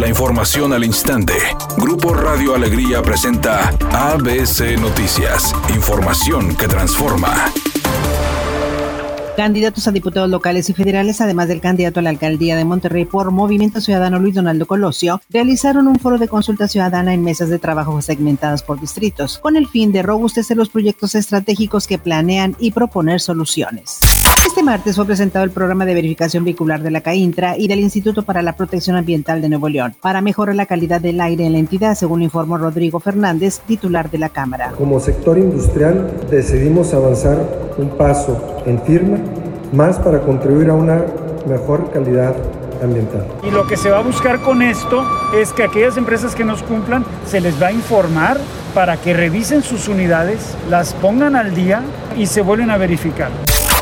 La información al instante. Grupo Radio Alegría presenta ABC Noticias. Información que transforma. Candidatos a diputados locales y federales, además del candidato a la alcaldía de Monterrey por Movimiento Ciudadano Luis Donaldo Colosio, realizaron un foro de consulta ciudadana en mesas de trabajo segmentadas por distritos, con el fin de robustecer los proyectos estratégicos que planean y proponer soluciones. Este martes fue presentado el programa de verificación vehicular de la CAINTRA y del Instituto para la Protección Ambiental de Nuevo León para mejorar la calidad del aire en la entidad, según informó Rodrigo Fernández, titular de la Cámara. Como sector industrial decidimos avanzar un paso en firma más para contribuir a una mejor calidad ambiental. Y lo que se va a buscar con esto es que aquellas empresas que nos cumplan se les va a informar para que revisen sus unidades, las pongan al día y se vuelven a verificar.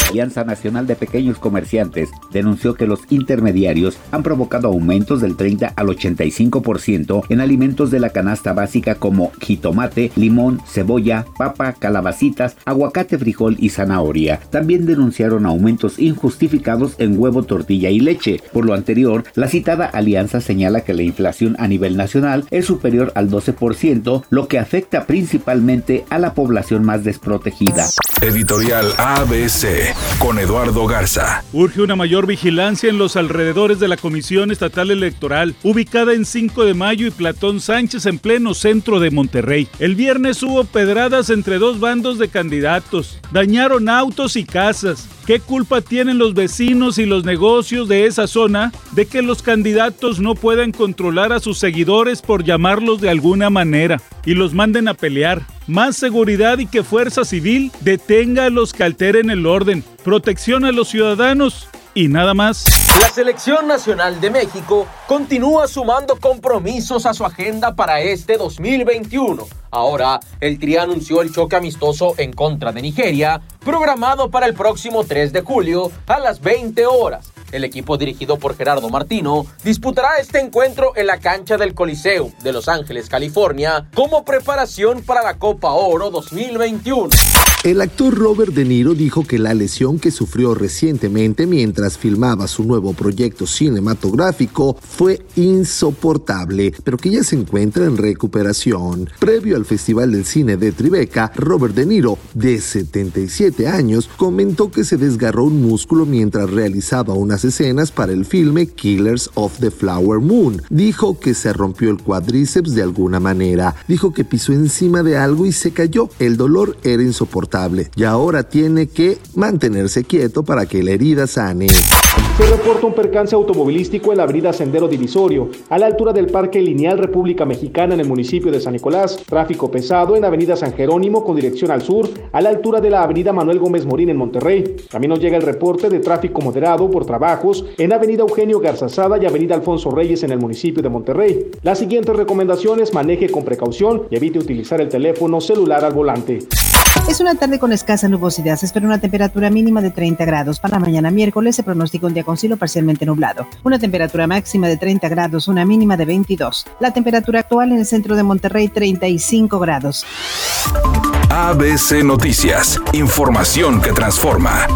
Alianza Nacional de Pequeños Comerciantes denunció que los intermediarios han provocado aumentos del 30 al 85% en alimentos de la canasta básica como jitomate, limón, cebolla, papa, calabacitas, aguacate, frijol y zanahoria. También denunciaron aumentos injustificados en huevo, tortilla y leche. Por lo anterior, la citada alianza señala que la inflación a nivel nacional es superior al 12%, lo que afecta principalmente a la población más desprotegida. Editorial ABC con Eduardo Garza. Urge una mayor vigilancia en los alrededores de la Comisión Estatal Electoral, ubicada en 5 de mayo y Platón Sánchez en pleno centro de Monterrey. El viernes hubo pedradas entre dos bandos de candidatos. Dañaron autos y casas. ¿Qué culpa tienen los vecinos y los negocios de esa zona de que los candidatos no puedan controlar a sus seguidores por llamarlos de alguna manera y los manden a pelear? Más seguridad y que Fuerza Civil detenga a los que alteren el orden. Protección a los ciudadanos y nada más. La Selección Nacional de México continúa sumando compromisos a su agenda para este 2021. Ahora, el Tri anunció el choque amistoso en contra de Nigeria, programado para el próximo 3 de julio a las 20 horas. El equipo dirigido por Gerardo Martino disputará este encuentro en la cancha del Coliseo de Los Ángeles, California, como preparación para la Copa Oro 2021. El actor Robert De Niro dijo que la lesión que sufrió recientemente mientras filmaba su nuevo proyecto cinematográfico fue insoportable, pero que ya se encuentra en recuperación. Previo al Festival del Cine de Tribeca, Robert De Niro, de 77 años, comentó que se desgarró un músculo mientras realizaba escenas para el filme Killers of the Flower Moon. Dijo que se rompió el cuádriceps de alguna manera. Dijo que pisó encima de algo y se cayó. El dolor era insoportable y ahora tiene que mantenerse quieto para que la herida sane. Se reporta un percance automovilístico en la avenida Sendero Divisorio, a la altura del Parque Lineal República Mexicana en el municipio de San Nicolás. Tráfico pesado en avenida San Jerónimo con dirección al sur, a la altura de la avenida Manuel Gómez Morín en Monterrey. También nos llega el reporte de tráfico moderado por trabajos en avenida Eugenio Garzazada y avenida Alfonso Reyes en el municipio de Monterrey. Las siguientes recomendaciones, maneje con precaución y evite utilizar el teléfono celular al volante. Es una tarde con escasa nubosidad. Se espera una temperatura mínima de 30 grados. Para mañana miércoles se pronostica un día con cielo parcialmente nublado. Una temperatura máxima de 30 grados, una mínima de 22. La temperatura actual en el centro de Monterrey, 35 grados. ABC Noticias. Información que transforma.